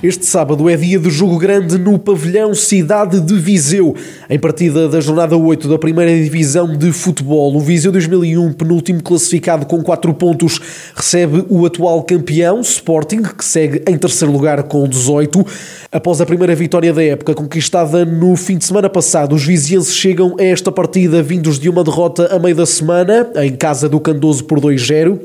Este sábado é dia de jogo grande no pavilhão Cidade de Viseu. Em partida da jornada 8 da primeira divisão de futebol, o Viseu 2001, penúltimo classificado com 4 pontos, recebe o atual campeão, Sporting, que segue em terceiro lugar com 18. Após a primeira vitória da época conquistada no fim de semana passado, os vizienses chegam a esta partida vindos de uma derrota a meio da semana, em casa do Candoso por 2-0.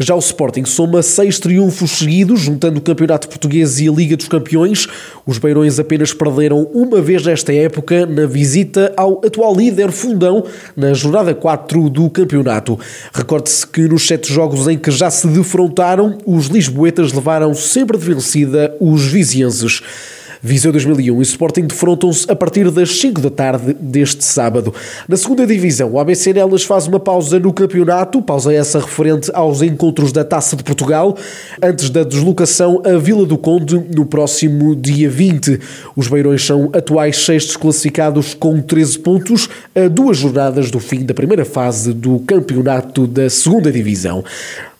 Já o Sporting soma seis triunfos seguidos, juntando o Campeonato Português e a Liga dos Campeões. Os Beirões apenas perderam uma vez nesta época na visita ao atual líder Fundão na jornada 4 do campeonato. Recorde-se que nos sete jogos em que já se defrontaram, os lisboetas levaram sempre de vencida os vizienses. Viseu 2001 e Sporting defrontam-se a partir das 5 da tarde deste sábado. Na segunda divisão, o ABC Nelas faz uma pausa no campeonato, pausa essa referente aos encontros da Taça de Portugal, antes da deslocação a Vila do Conde no próximo dia 20. Os Beirões são atuais sextos classificados com 13 pontos, a duas jornadas do fim da primeira fase do campeonato da segunda divisão.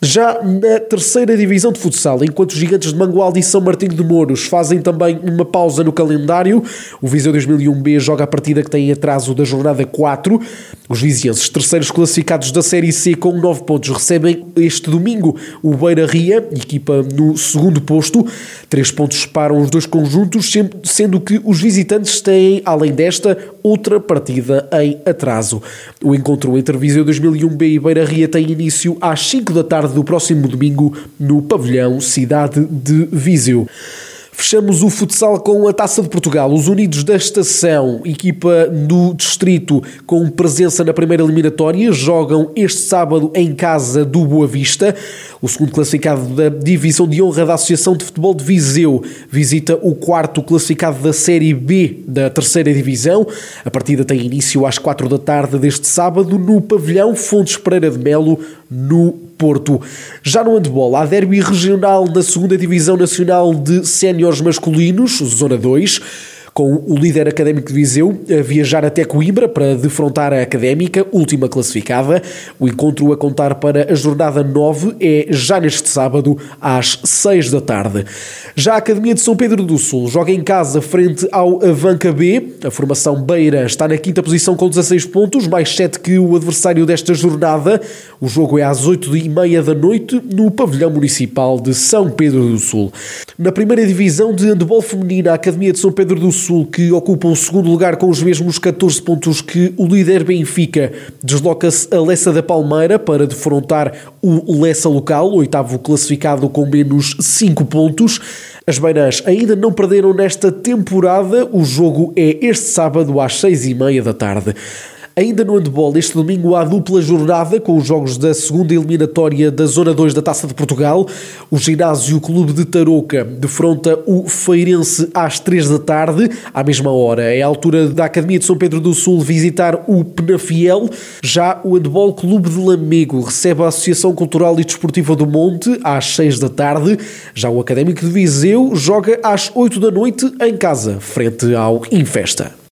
Já na terceira divisão de futsal, enquanto os gigantes de Mangualde e São Martinho de Mouros fazem também uma pausa no calendário, o Viseu 2001B joga a partida que tem atraso da jornada 4. Os vizienses, terceiros classificados da Série C com 9 pontos, recebem este domingo o Beira Ria, equipa no segundo posto. 3 pontos separam os dois conjuntos, sendo que os visitantes têm, além desta, outra partida em atraso. O encontro entre Viseu 2001B e Beira Ria tem início às 5 da tarde tarde do próximo domingo no pavilhão Cidade de Viseu. Fechamos o futsal com a Taça de Portugal. Os Unidos da Estação, equipa do distrito com presença na primeira eliminatória, jogam este sábado em casa do Boa Vista. O segundo classificado da Divisão de Honra da Associação de Futebol de Viseu visita o quarto classificado da Série B da terceira divisão. A partida tem início às quatro da tarde deste sábado no pavilhão Fontes Pereira de Melo, no Porto. Já no handball, há derby regional na segunda Divisão Nacional de Séniores Masculinos, Zona 2 com o líder académico de Viseu a viajar até Coimbra para defrontar a Académica, última classificada. O encontro a contar para a jornada 9 é já neste sábado, às 6 da tarde. Já a Academia de São Pedro do Sul joga em casa frente ao Avanca B. A formação Beira está na quinta posição com 16 pontos, mais 7 que o adversário desta jornada. O jogo é às 8 e meia da noite no pavilhão municipal de São Pedro do Sul. Na primeira divisão de handball feminina, a Academia de São Pedro do Sul que ocupa o segundo lugar com os mesmos 14 pontos que o líder Benfica, desloca-se a Lessa da Palmeira para defrontar o Lessa local, oitavo classificado com menos 5 pontos. As Bainas ainda não perderam nesta temporada. O jogo é este sábado às 6 e meia da tarde. Ainda no handball, este domingo há dupla jornada com os jogos da segunda eliminatória da Zona 2 da Taça de Portugal. O ginásio Clube de Tarouca defronta o Feirense às 3 da tarde, à mesma hora. É a altura da Academia de São Pedro do Sul visitar o Penafiel. Já o Handball Clube de Lamego recebe a Associação Cultural e Desportiva do Monte às 6 da tarde. Já o Académico de Viseu joga às 8 da noite em casa, frente ao Infesta.